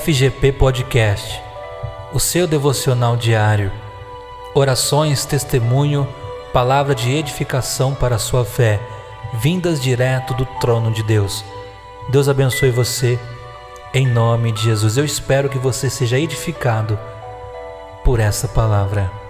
FGP Podcast, o seu devocional diário. Orações, testemunho, palavra de edificação para a sua fé, vindas direto do trono de Deus. Deus abençoe você, em nome de Jesus. Eu espero que você seja edificado por essa palavra.